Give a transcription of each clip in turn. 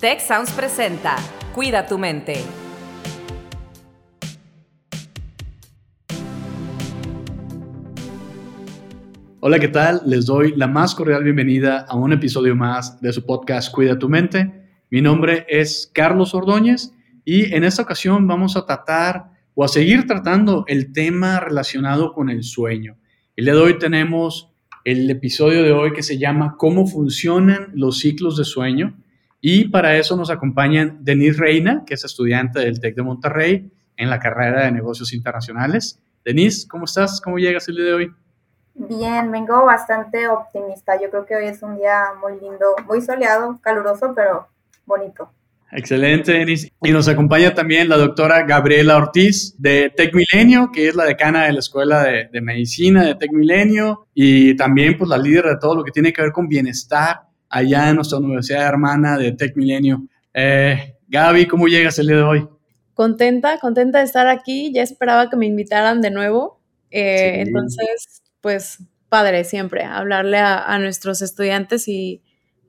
Tech Sounds presenta Cuida tu mente. Hola, ¿qué tal? Les doy la más cordial bienvenida a un episodio más de su podcast Cuida tu mente. Mi nombre es Carlos Ordóñez y en esta ocasión vamos a tratar o a seguir tratando el tema relacionado con el sueño. El día de hoy tenemos el episodio de hoy que se llama ¿Cómo funcionan los ciclos de sueño? Y para eso nos acompañan Denise Reina, que es estudiante del TEC de Monterrey en la carrera de negocios internacionales. Denise, ¿cómo estás? ¿Cómo llegas el día de hoy? Bien, vengo bastante optimista. Yo creo que hoy es un día muy lindo, muy soleado, caluroso, pero bonito. Excelente, Denise. Y nos acompaña también la doctora Gabriela Ortiz de Tec Milenio, que es la decana de la Escuela de, de Medicina de Tec Milenio y también pues la líder de todo lo que tiene que ver con bienestar allá en nuestra universidad hermana de Tech Milenio. Eh, Gaby, ¿cómo llegas el día de hoy? Contenta, contenta de estar aquí. Ya esperaba que me invitaran de nuevo. Eh, entonces, pues padre siempre hablarle a, nuestros estudiantes y,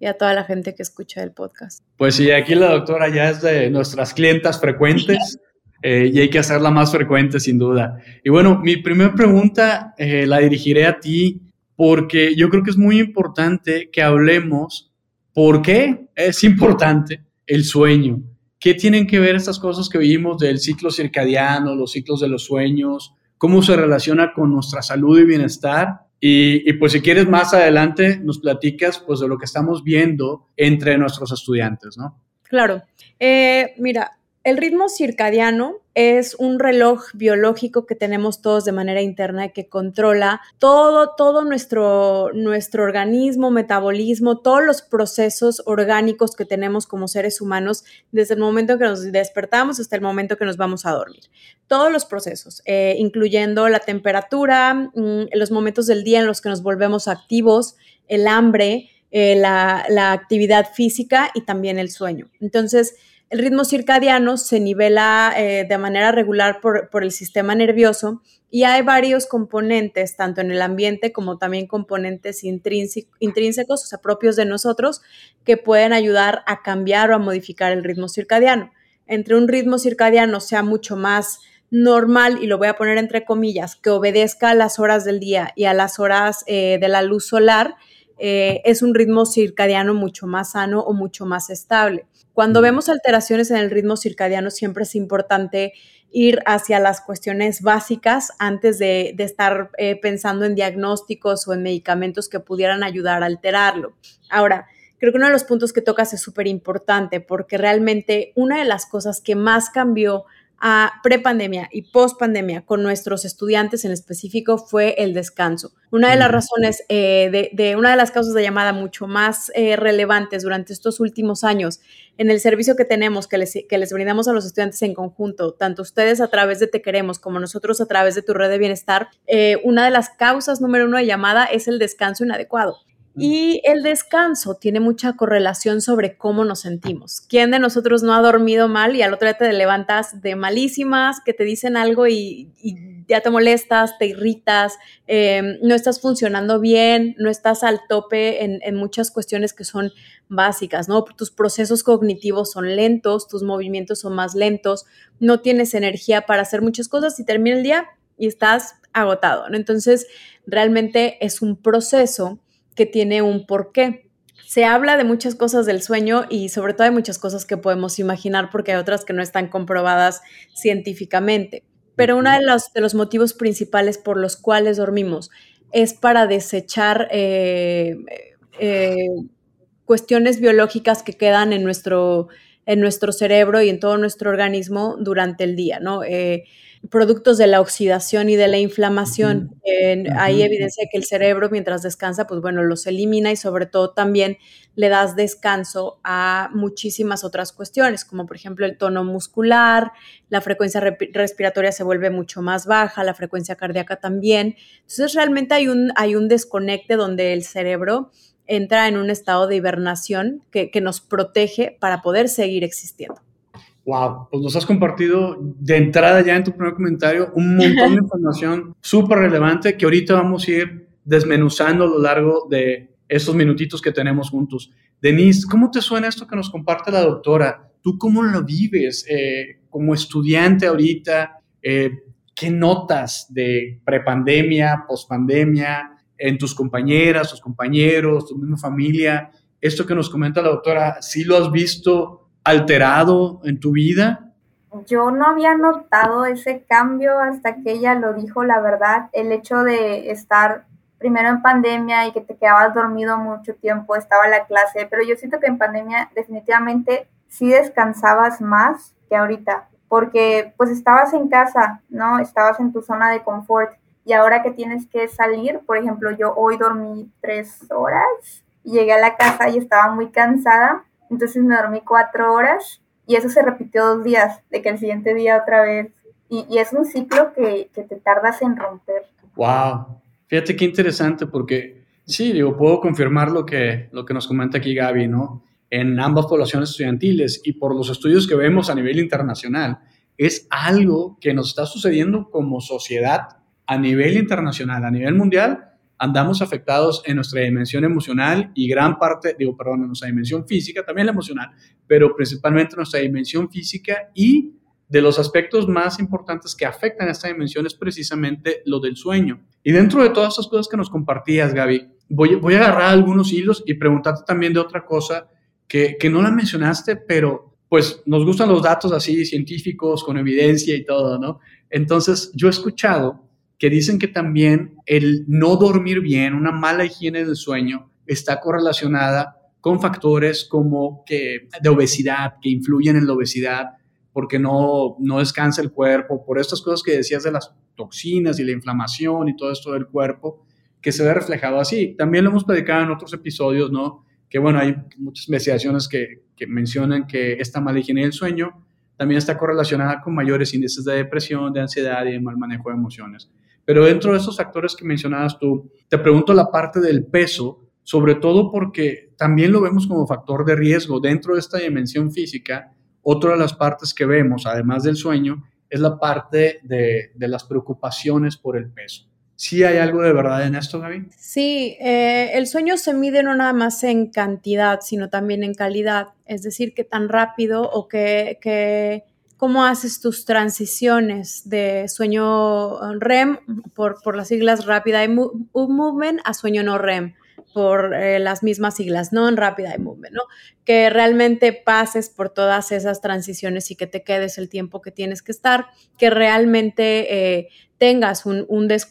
a toda la gente que escucha el podcast. Pues sí, aquí la doctora ya es de nuestras clientas frecuentes. Eh, y hay que hacerla más frecuente, sin duda. Y bueno, mi primera pregunta la dirigiré a ti porque yo creo que es muy importante que hablemos por qué es importante el sueño. ¿Qué tienen que ver estas cosas que vimos del ciclo circadiano, los ciclos de los sueños? ¿Cómo se relaciona con nuestra salud y bienestar? Y, pues si quieres más adelante nos platicas pues de lo que estamos viendo entre nuestros estudiantes, ¿no? Claro. Eh, mira, el ritmo circadiano es un reloj biológico que tenemos todos de manera interna y que controla todo, todo nuestro, nuestro organismo, metabolismo, todos los procesos orgánicos que tenemos como seres humanos desde el momento que nos despertamos hasta el momento que nos vamos a dormir. Todos los procesos, eh, incluyendo la temperatura, mm, los momentos del día en los que nos volvemos activos, el hambre, eh, la, la actividad física y también el sueño. Entonces, el ritmo circadiano se nivela eh, de manera regular por, el sistema nervioso y hay varios componentes, tanto en el ambiente como también componentes intrínsecos, o sea, propios de nosotros, que pueden ayudar a cambiar o a modificar el ritmo circadiano. Entre un ritmo circadiano sea mucho más normal, y lo voy a poner entre comillas, que obedezca a las horas del día y a las horas eh, de la luz solar, eh, es un ritmo circadiano mucho más sano o mucho más estable. Cuando vemos alteraciones en el ritmo circadiano, siempre es importante ir hacia las cuestiones básicas antes de, estar eh, pensando en diagnósticos o en medicamentos que pudieran ayudar a alterarlo. Ahora, creo que uno de los puntos que tocas es súper importante porque realmente una de las cosas que más cambió a prepandemia y pospandemia con nuestros estudiantes en específico fue el descanso. Una de las razones eh, de, una de las causas de llamada mucho más eh, relevantes durante estos últimos años en el servicio que tenemos, que les, que les brindamos a los estudiantes en conjunto, tanto ustedes a través de Te Queremos como nosotros a través de tu red de bienestar, eh, una de las causas número uno de llamada es el descanso inadecuado. Y el descanso tiene mucha correlación sobre cómo nos sentimos. ¿Quién de nosotros no ha dormido mal y al otro día te levantas de malísimas, que te dicen algo y, ya te molestas, te irritas, em, no estás funcionando bien, no estás al tope en, en, muchas cuestiones que son básicas, ¿no? Tus procesos cognitivos son lentos, tus movimientos son más lentos, no tienes energía para hacer muchas cosas y termina el día y estás agotado, ¿no? Entonces, realmente es un proceso que tiene un porqué. Se habla de muchas cosas del sueño y sobre todo hay muchas cosas que podemos imaginar porque hay otras que no están comprobadas científicamente. Pero uno de los, de los motivos principales por los cuales dormimos es para desechar eh, eh, cuestiones biológicas que quedan en nuestro, en nuestro cerebro y en todo nuestro organismo durante el día, ¿no? Eh, productos de la oxidación y de la inflamación. Hay evidencia de que el cerebro mientras descansa, pues bueno, los elimina y sobre todo también le das descanso a muchísimas otras cuestiones, como por ejemplo el tono muscular, la frecuencia respiratoria se vuelve mucho más baja, la frecuencia cardíaca también. Entonces realmente hay un, hay un desconecte donde el cerebro entra en un estado de hibernación que nos protege para poder seguir existiendo. Wow, pues nos has compartido de entrada ya en tu primer comentario un montón de información súper relevante que ahorita vamos a ir desmenuzando a lo largo de estos minutitos que tenemos juntos. Denise, ¿cómo te suena esto que nos comparte la doctora? ¿Tú cómo lo vives eh, como estudiante ahorita? Eh, ¿Qué notas de prepandemia, pospandemia, en tus compañeras, tus compañeros, tu misma familia? Esto que nos comenta la doctora, ¿sí lo has visto alterado en tu vida? Yo no había notado ese cambio hasta que ella lo dijo, la verdad, el hecho de estar primero en pandemia y que te quedabas dormido mucho tiempo, estaba la clase, pero yo siento que en pandemia definitivamente sí descansabas más que ahorita, porque pues estabas en casa, ¿no? Estabas en tu zona de confort y ahora que tienes que salir, por ejemplo, yo hoy dormí tres horas llegué a la casa y estaba muy cansada, entonces me dormí cuatro horas y eso se repitió dos días, de que el siguiente día otra vez. Y, y es un ciclo que, que te tardas en romper. ¡Wow! Fíjate qué interesante porque sí, digo, puedo confirmar lo que, lo que nos comenta aquí Gaby, ¿no? En ambas poblaciones estudiantiles y por los estudios que vemos a nivel internacional, es algo que nos está sucediendo como sociedad a nivel internacional, a nivel mundial, andamos afectados en nuestra dimensión emocional y gran parte, digo, perdón, en nuestra dimensión física, también la emocional, pero principalmente nuestra dimensión física y de los aspectos más importantes que afectan a esta dimensión es precisamente lo del sueño. Y dentro de todas estas cosas que nos compartías, Gaby, voy, voy a agarrar algunos hilos y preguntarte también de otra cosa que, que no la mencionaste, pero pues nos gustan los datos así científicos, con evidencia y todo, ¿no? Entonces, yo he escuchado que dicen que también el no dormir bien, una mala higiene del sueño, está correlacionada con factores como que de obesidad, que influyen en la obesidad, porque no, no descansa el cuerpo, por estas cosas que decías de las toxinas y la inflamación y todo esto del cuerpo, que se ve reflejado así. También lo hemos predicado en otros episodios, ¿no? Que bueno, hay muchas investigaciones que, que mencionan que esta mala higiene del sueño también está correlacionada con mayores índices de depresión, de ansiedad y de mal manejo de emociones. Pero dentro de esos factores que mencionabas tú, te pregunto la parte del peso, sobre todo porque también lo vemos como factor de riesgo dentro de esta dimensión física otra de las partes que vemos, además del sueño, es la parte de, las preocupaciones por el peso. ¿Sí hay algo de verdad en esto, Gaby? Sí, eh, el sueño se mide no nada más en cantidad, sino también en calidad. Es decir, qué tan rápido o qué, cómo haces tus transiciones de sueño REM, por, por las siglas Rapid Eye Movement, a sueño no REM por eh, las mismas siglas, ¿no? En rápida y movement. Que realmente pases por todas esas transiciones y que te quedes el tiempo que tienes que estar, que realmente eh, tengas un,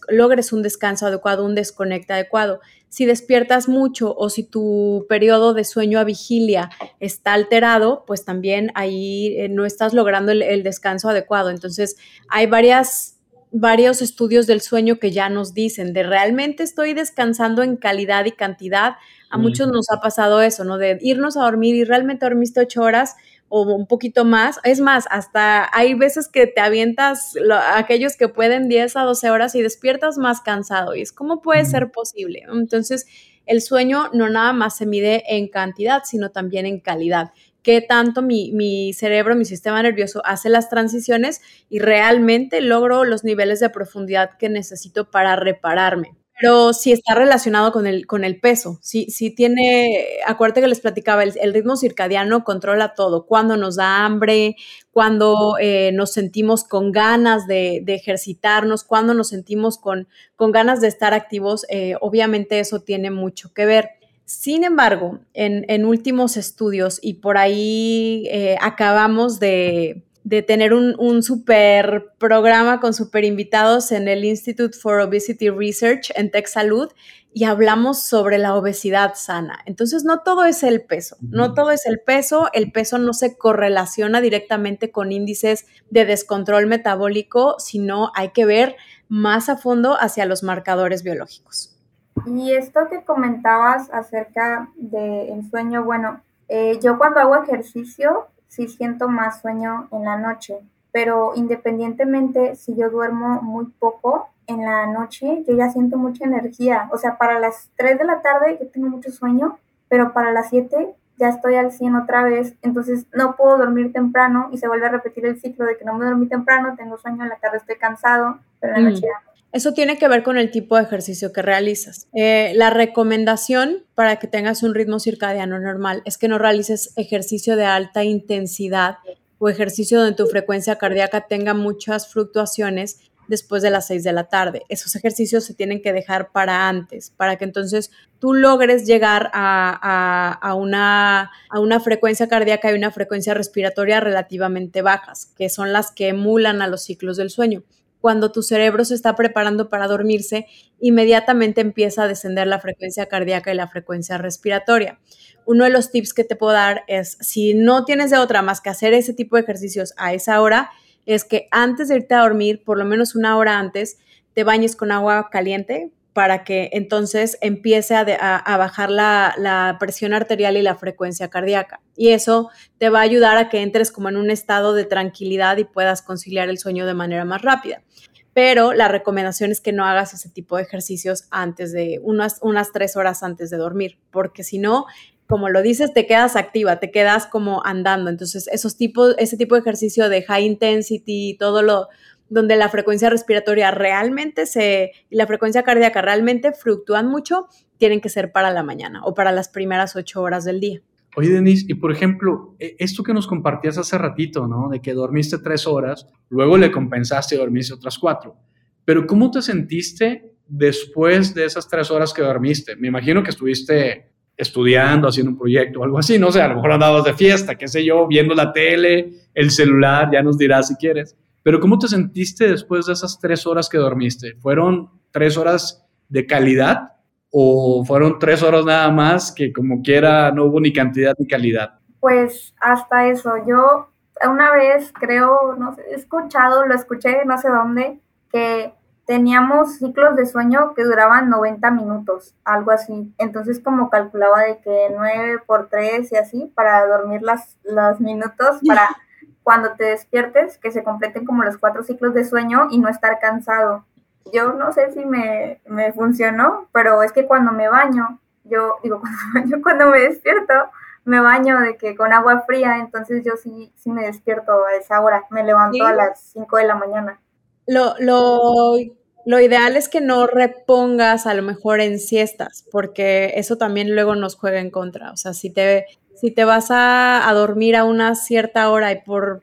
logres un descanso adecuado, un desconecte adecuado. Si despiertas mucho o si tu periodo de sueño a vigilia está alterado, pues también ahí eh, no estás logrando el descanso adecuado. Entonces, hay varias varios estudios del sueño que ya nos dicen de realmente estoy descansando en calidad y cantidad. A muchos nos ha pasado eso, ¿no? De irnos a dormir y realmente dormiste ocho horas o un poquito más. Es más, hasta hay veces que te avientas aquellos que pueden 10 a 12 horas y despiertas más cansado. Y es cómo puede ser posible. Entonces, el sueño no nada más se mide en cantidad, sino también en calidad qué tanto mi, cerebro, mi sistema nervioso hace las transiciones y realmente logro los niveles de profundidad que necesito para repararme. Pero si está relacionado con el, con el peso, si, si tiene, acuérdate que les platicaba, el, ritmo circadiano controla todo, cuando nos da hambre, cuando eh, nos sentimos con ganas de, ejercitarnos, cuando nos sentimos con, con ganas de estar activos, eh, obviamente eso tiene mucho que ver. Sin embargo, en, últimos estudios, y por ahí eh, acabamos de, tener un, super programa con super invitados en el Institute for Obesity Research en Tech Salud y hablamos sobre la obesidad sana. Entonces, no todo es el peso, no todo es el peso, el peso no se correlaciona directamente con índices de descontrol metabólico, sino hay que ver más a fondo hacia los marcadores biológicos. Y esto que comentabas acerca del sueño, bueno, eh, yo cuando hago ejercicio sí siento más sueño en la noche, pero independientemente si yo duermo muy poco en la noche, yo ya siento mucha energía. O sea, para las 3 de la tarde yo tengo mucho sueño, pero para las 7 ya estoy al 100 otra vez, entonces no puedo dormir temprano y se vuelve a repetir el ciclo de que no me dormí temprano, tengo sueño, en la tarde estoy cansado, pero en la noche Eso tiene que ver con el tipo de ejercicio que realizas. Eh, la recomendación para que tengas un ritmo circadiano normal es que no realices ejercicio de alta intensidad o ejercicio donde tu frecuencia cardíaca tenga muchas fluctuaciones después de las 6 de la tarde. Esos ejercicios se tienen que dejar para antes, para que entonces tú logres llegar a, una, a una frecuencia cardíaca y una frecuencia respiratoria relativamente bajas, que son las que emulan a los ciclos del sueño cuando tu cerebro se está preparando para dormirse, inmediatamente empieza a descender la frecuencia cardíaca y la frecuencia respiratoria. Uno de los tips que te puedo dar es, si no tienes de otra más que hacer ese tipo de ejercicios a esa hora, es que antes de irte a dormir, por lo menos una hora antes, te bañes con agua caliente para que entonces empiece a, bajar la, presión arterial y la frecuencia cardíaca. Y eso te va a ayudar a que entres como en un estado de tranquilidad y puedas conciliar el sueño de manera más rápida. Pero la recomendación es que no hagas ese tipo de ejercicios antes de unas, unas tres horas antes de dormir, porque si no, como lo dices, te quedas activa, te quedas como andando. Entonces, esos tipos, ese tipo de ejercicio de high intensity, todo lo, donde la frecuencia respiratoria realmente se, y la frecuencia cardíaca realmente fluctúan mucho, tienen que ser para la mañana o para las primeras ocho horas del día. Oye, Denise, y por ejemplo, e, esto que nos compartías hace ratito, ¿no? De que dormiste tres horas, luego le compensaste y dormiste otras cuatro. Pero ¿cómo te sentiste después de esas tres horas que dormiste? Me imagino que estuviste estudiando, haciendo un proyecto o algo así, no sé, a lo mejor andabas de fiesta, qué sé yo, viendo la tele, el celular, ya nos dirás si quieres. Pero ¿cómo te sentiste después de esas tres horas que dormiste? ¿Fueron tres horas de calidad o fueron tres horas nada más que como quiera no hubo ni cantidad ni calidad? Pues hasta eso, yo una vez creo, no sé, he escuchado, lo escuché no sé dónde, que teníamos ciclos de sueño que duraban 90 minutos, algo así. Entonces como calculaba de que 9 por 3 y así para dormir las, los minutos, para cuando te despiertes, que se completen como los cuatro ciclos de sueño y no estar cansado. Yo no sé si me, me funcionó, pero es que cuando me baño, yo digo, cuando, cuando me despierto, me baño de que con agua fría, entonces yo sí, sí me despierto a esa hora, me levanto a las 5 de la mañana. Lo, lo, lo, ideal es que no repongas a lo mejor en siestas, porque eso también luego nos juega en contra. O sea, si te, si te vas a, dormir a una cierta hora y por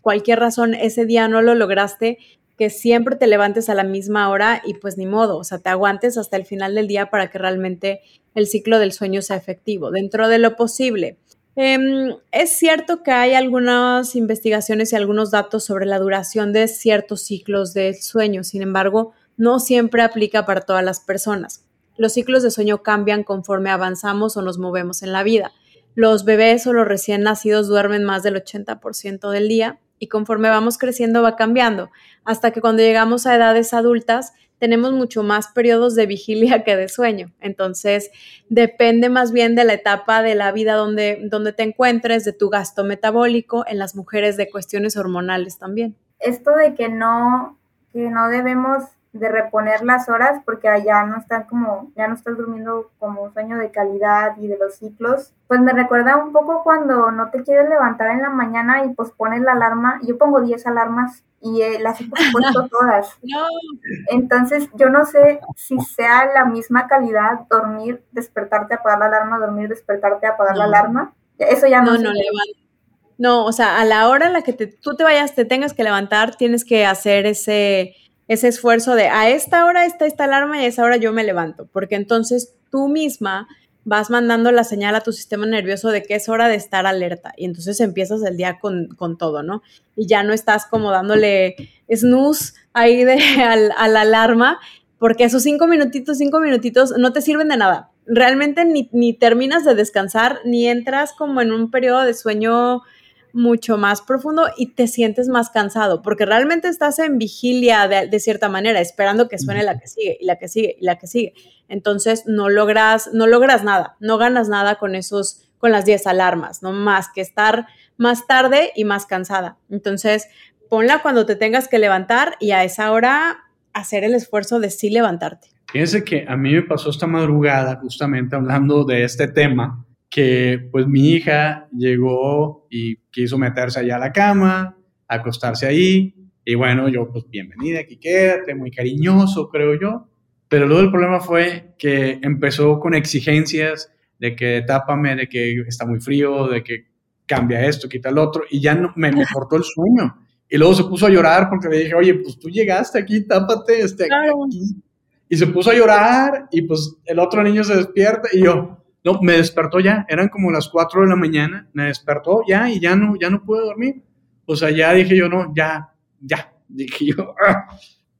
cualquier razón ese día no lo lograste, que siempre te levantes a la misma hora y pues ni modo, o sea, te aguantes hasta el final del día para que realmente el ciclo del sueño sea efectivo, dentro de lo posible. Em, es cierto que hay algunas investigaciones y algunos datos sobre la duración de ciertos ciclos de sueño, sin embargo, no siempre aplica para todas las personas. Los ciclos de sueño cambian conforme avanzamos o nos movemos en la vida. Los bebés o los recién nacidos duermen más del 80% del día y conforme vamos creciendo va cambiando, hasta que cuando llegamos a edades adultas tenemos mucho más periodos de vigilia que de sueño. Entonces, depende más bien de la etapa de la vida donde, donde te encuentres, de tu gasto metabólico, en las mujeres de cuestiones hormonales también. Esto de que no, que no debemos de reponer las horas porque allá no están como, ya no estás durmiendo como un sueño de calidad y de los ciclos, pues me recuerda un poco cuando no te quieres levantar en la mañana y pospones la alarma, yo pongo 10 alarmas y eh, las he puesto todas. Entonces yo no sé si sea la misma calidad dormir, despertarte, apagar la alarma, dormir, despertarte, apagar la alarma. Eso ya no. No, no, no, o sea, a la hora en la que tú te vayas, te tengas que levantar, tienes que hacer ese ese esfuerzo de a esta hora está esta alarma y a esa hora yo me levanto, porque entonces tú misma vas mandando la señal a tu sistema nervioso de que es hora de estar alerta y entonces empiezas el día con, todo, ¿no? Y ya no estás como dándole snooze ahí de, a la alarma, porque esos cinco minutitos, cinco minutitos no te sirven de nada. Realmente ni, ni terminas de descansar, ni entras como en un periodo de sueño mucho más profundo y te sientes más cansado, porque realmente estás en vigilia de, cierta manera, esperando que suene la que sigue y la que sigue y la que sigue. Entonces no logras, no logras nada, no ganas nada con esos, con las 10 alarmas, no más que estar más tarde y más cansada. Entonces, ponla cuando te tengas que levantar y a esa hora hacer el esfuerzo de sí levantarte. Fíjense que a mí me pasó esta madrugada, justamente hablando de este tema, que pues mi hija llegó y quiso meterse allá a la cama, acostarse ahí, Y bueno, yo, pues bienvenida, aquí quédate, muy cariñoso, creo yo. Pero luego el problema fue que empezó con exigencias de que tápame, de que está muy frío, de que cambia esto, quita el otro, y ya no, me, me cortó el sueño. Y luego se puso a llorar porque le dije, oye, pues tú llegaste aquí, tápate, este, aquí. Y se puso a llorar y pues el otro niño se despierta y yo, no, me despertó ya, eran como las 4 de la mañana, me despertó ya y ya no, ya no pude dormir. O sea, ya dije yo, no, ya, ya, dije yo. Ah".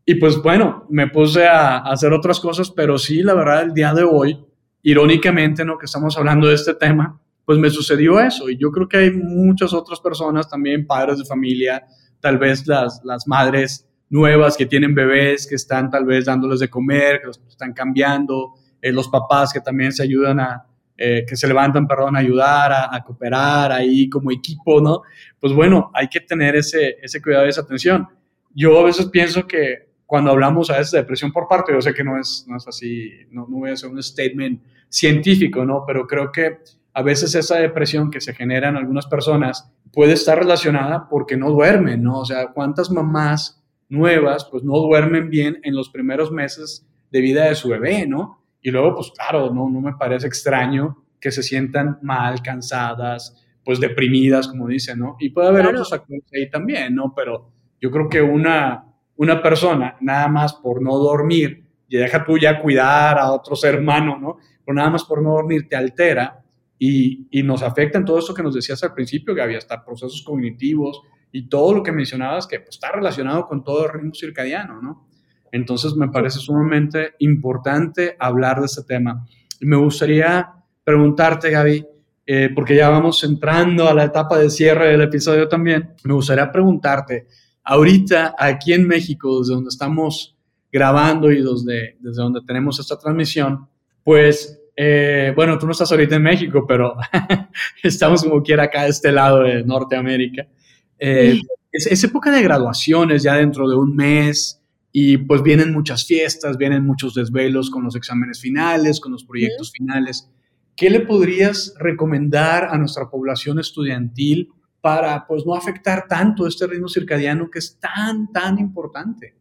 Y pues bueno, me puse a, a hacer otras cosas, pero sí, la verdad, el día de hoy, irónicamente, ¿no? Que estamos hablando de este tema, pues me sucedió eso. Y yo creo que hay muchas otras personas, también padres de familia, tal vez las, las madres nuevas que tienen bebés, que están tal vez dándoles de comer, que los están cambiando, eh, los papás que también se ayudan a, eh, que se levantan, perdón, a ayudar, a, cooperar ahí como equipo, ¿no? Pues bueno, hay que tener ese, ese cuidado y esa atención. Yo a veces pienso que cuando hablamos a veces de depresión por parte, yo sé que no es, no es así, no, no voy a hacer un statement científico, ¿no? Pero creo que a veces esa depresión que se genera en algunas personas puede estar relacionada porque no duermen, ¿no? O sea, ¿cuántas mamás nuevas pues no duermen bien en los primeros meses de vida de su bebé, ¿no? Y luego, pues claro, no, no me parece extraño que se sientan mal, cansadas, pues deprimidas, como dicen, ¿no? Y puede haber otros factores ahí también, ¿no? Pero yo creo que una, una persona, nada más por no dormir, y deja tú ya cuidar a otro ser humano, ¿no? Pero nada más por no dormir te altera, y, y, nos afecta en todo esto que nos decías al principio, que había hasta procesos cognitivos y todo lo que mencionabas que pues, está relacionado con todo el ritmo circadiano, ¿no? Entonces me parece sumamente importante hablar de este tema. Y me gustaría preguntarte, Gaby, eh, porque ya vamos entrando a la etapa de cierre del episodio también, me gustaría preguntarte, ahorita aquí en México, desde donde estamos grabando y desde, desde donde tenemos esta transmisión, pues eh, bueno, tú no estás ahorita en México, pero estamos como quiera acá de este lado de Norteamérica. Eh, es, época de graduaciones ya dentro de un mes y pues vienen muchas fiestas, vienen muchos desvelos con los exámenes finales, con los proyectos finales. ¿Qué le podrías recomendar a nuestra población estudiantil para pues no afectar tanto este ritmo circadiano que es tan, tan importante?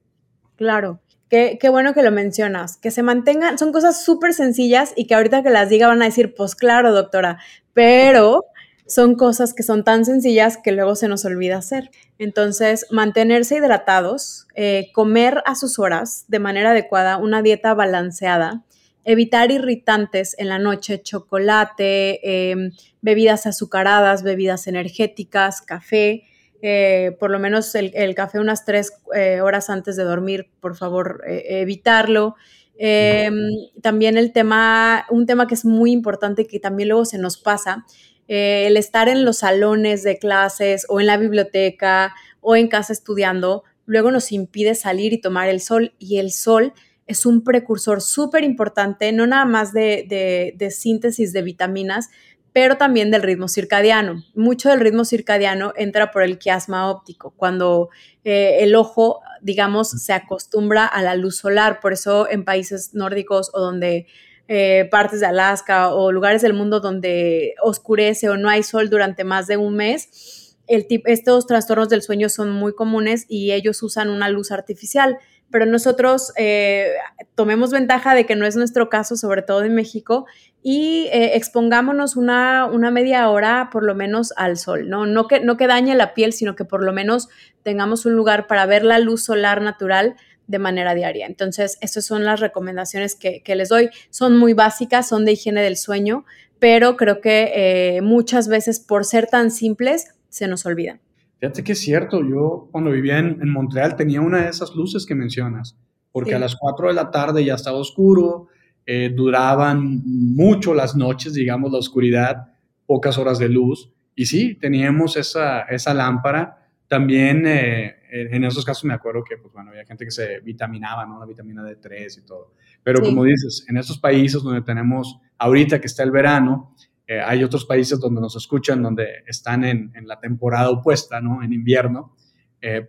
Claro. Qué, bueno que lo mencionas, que se mantengan, son cosas súper sencillas y que ahorita que las diga van a decir, pues claro, doctora, pero son cosas que son tan sencillas que luego se nos olvida hacer. Entonces, mantenerse hidratados, eh, comer a sus horas de manera adecuada, una dieta balanceada, evitar irritantes en la noche, chocolate, em, bebidas azucaradas, bebidas energéticas, café, eh, por lo menos el, café unas tres eh, horas antes de dormir, por favor, eh, evitarlo. Em, también el tema, un tema que es muy importante y que también luego se nos pasa, el estar en los salones de clases o en la biblioteca o en casa estudiando, luego nos impide salir y tomar el sol y el sol es un precursor súper importante, no nada más de, de síntesis de vitaminas, pero también del ritmo circadiano. Mucho del ritmo circadiano entra por el quiasma óptico, cuando eh, el ojo, digamos, se acostumbra a la luz solar. Por eso en países nórdicos o donde eh, partes de Alaska o lugares del mundo donde oscurece o no hay sol durante más de un mes, estos trastornos del sueño son muy comunes y ellos usan una luz artificial pero nosotros eh, tomemos ventaja de que no es nuestro caso, sobre todo en México, y eh, expongámonos una, una, media hora por lo menos al sol. No que, no que dañe la piel, sino que por lo menos tengamos un lugar para ver la luz solar natural de manera diaria. Entonces, esas son las recomendaciones que, les doy. Son muy básicas, son de higiene del sueño, pero creo que eh, muchas veces por ser tan simples se nos olvidan. Fíjate que es cierto, yo cuando vivía en, en Montreal tenía una de esas luces que mencionas, porque a las 4 de la tarde ya estaba oscuro, eh, duraban mucho las noches, digamos, la oscuridad, pocas horas de luz. Y sí, teníamos esa, esa lámpara. También eh, en esos casos me acuerdo que, pues bueno, había gente que se vitaminaba, ¿no? La vitamina D3 y todo. Pero como dices, en estos países donde tenemos, ahorita que está el verano, eh, hay otros países donde nos escuchan, donde están en, en la temporada opuesta, ¿no? En invierno.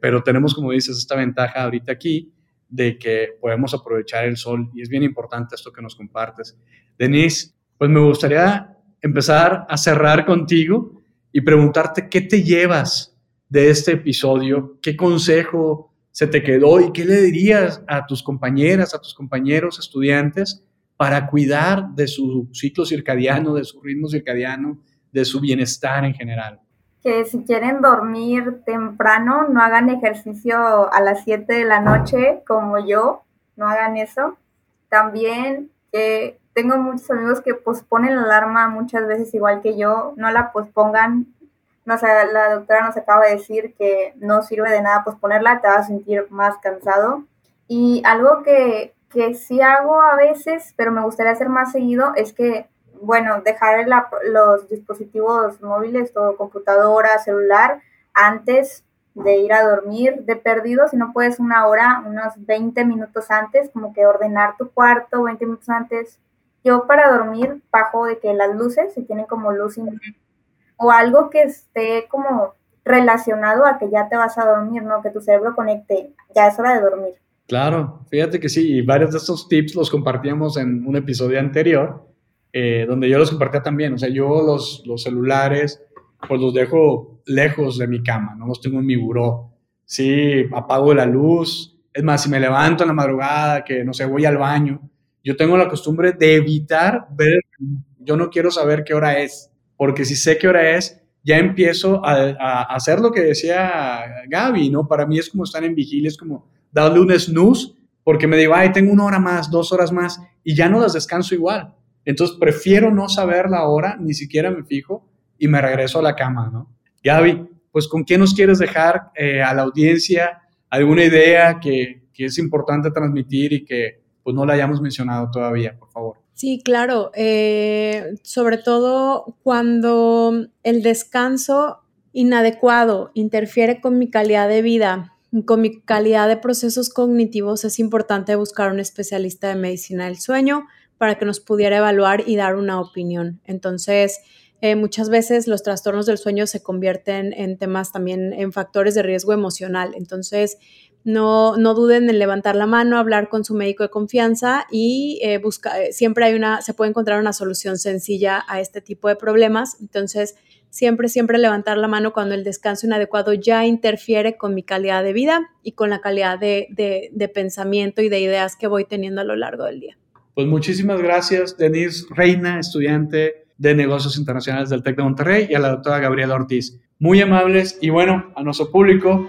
pero tenemos, como dices, esta ventaja ahorita aquí de que podemos aprovechar el sol y es bien importante esto que nos compartes. Denise, pues me gustaría empezar a cerrar contigo y preguntarte qué te llevas de este episodio, ¿qué consejo se te quedó y qué le dirías a tus compañeras, a tus compañeros estudiantes para cuidar de su ciclo circadiano, de su ritmo circadiano, de su bienestar en general? Que si quieren dormir temprano, no hagan ejercicio a las 7 de la noche como yo, no hagan eso. También que tengo muchos amigos que posponen la alarma muchas veces igual que yo, no la pospongan. No sé, la doctora nos acaba de decir que no sirve de nada posponerla, te vas a sentir más cansado. Y algo que, que sí hago a veces, pero me gustaría hacer más seguido, es que, bueno, dejar los dispositivos móviles, todo computadora, celular, antes de ir a dormir de perdido, si no puedes una hora, unos 20 minutos antes, como que ordenar tu cuarto 20 minutos antes. Yo para dormir bajo de que las luces, si tienen como luz o algo que esté como relacionado a que ya te vas a dormir, ¿no? Que tu cerebro conecte, ya es hora de dormir. Claro, fíjate que sí, y varios de estos tips los compartíamos en un episodio anterior, eh, donde yo los compartía también, o sea, yo los, los celulares, pues los dejo lejos de mi cama, no los tengo en mi buró. Sí, apago la luz. Es más, si me levanto en la madrugada, que no sé, voy al baño, yo tengo la costumbre de evitar ver, yo no quiero saber qué hora es, porque si sé qué hora es, ya empiezo a, hacer lo que decía Gaby, ¿no? Para mí es como estar en vigilia, es como darle un snooze, porque me digo, ay, tengo una hora más, dos horas más, y ya no las descanso igual. Entonces prefiero no saber la hora, ni siquiera me fijo, y me regreso a la cama, ¿no? Gaby, pues ¿con qué nos quieres dejar eh, a la audiencia? ¿Alguna idea que, es importante transmitir y que pues no la hayamos mencionado todavía, por favor? Sí, claro. Eh, sobre todo cuando el descanso inadecuado interfiere con mi calidad de vida, con mi calidad de procesos cognitivos, es importante buscar un especialista de medicina del sueño para que nos pudiera evaluar y dar una opinión. Entonces, eh, muchas veces los trastornos del sueño se convierten en temas también, en factores de riesgo emocional. Entonces, no, no duden en levantar la mano, hablar con su médico de confianza y eh, busca, eh, siempre hay una, se puede encontrar una solución sencilla a este tipo de problemas. Entonces, siempre, siempre levantar la mano cuando el descanso inadecuado ya interfiere con mi calidad de vida y con la calidad de, de pensamiento y de ideas que voy teniendo a lo largo del día. Pues muchísimas gracias, Denise Reina, estudiante de Negocios Internacionales del TEC de Monterrey y a la doctora Gabriela Ortiz. Muy amables y bueno, a nuestro público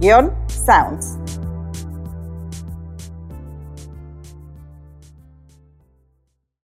tech-sounds.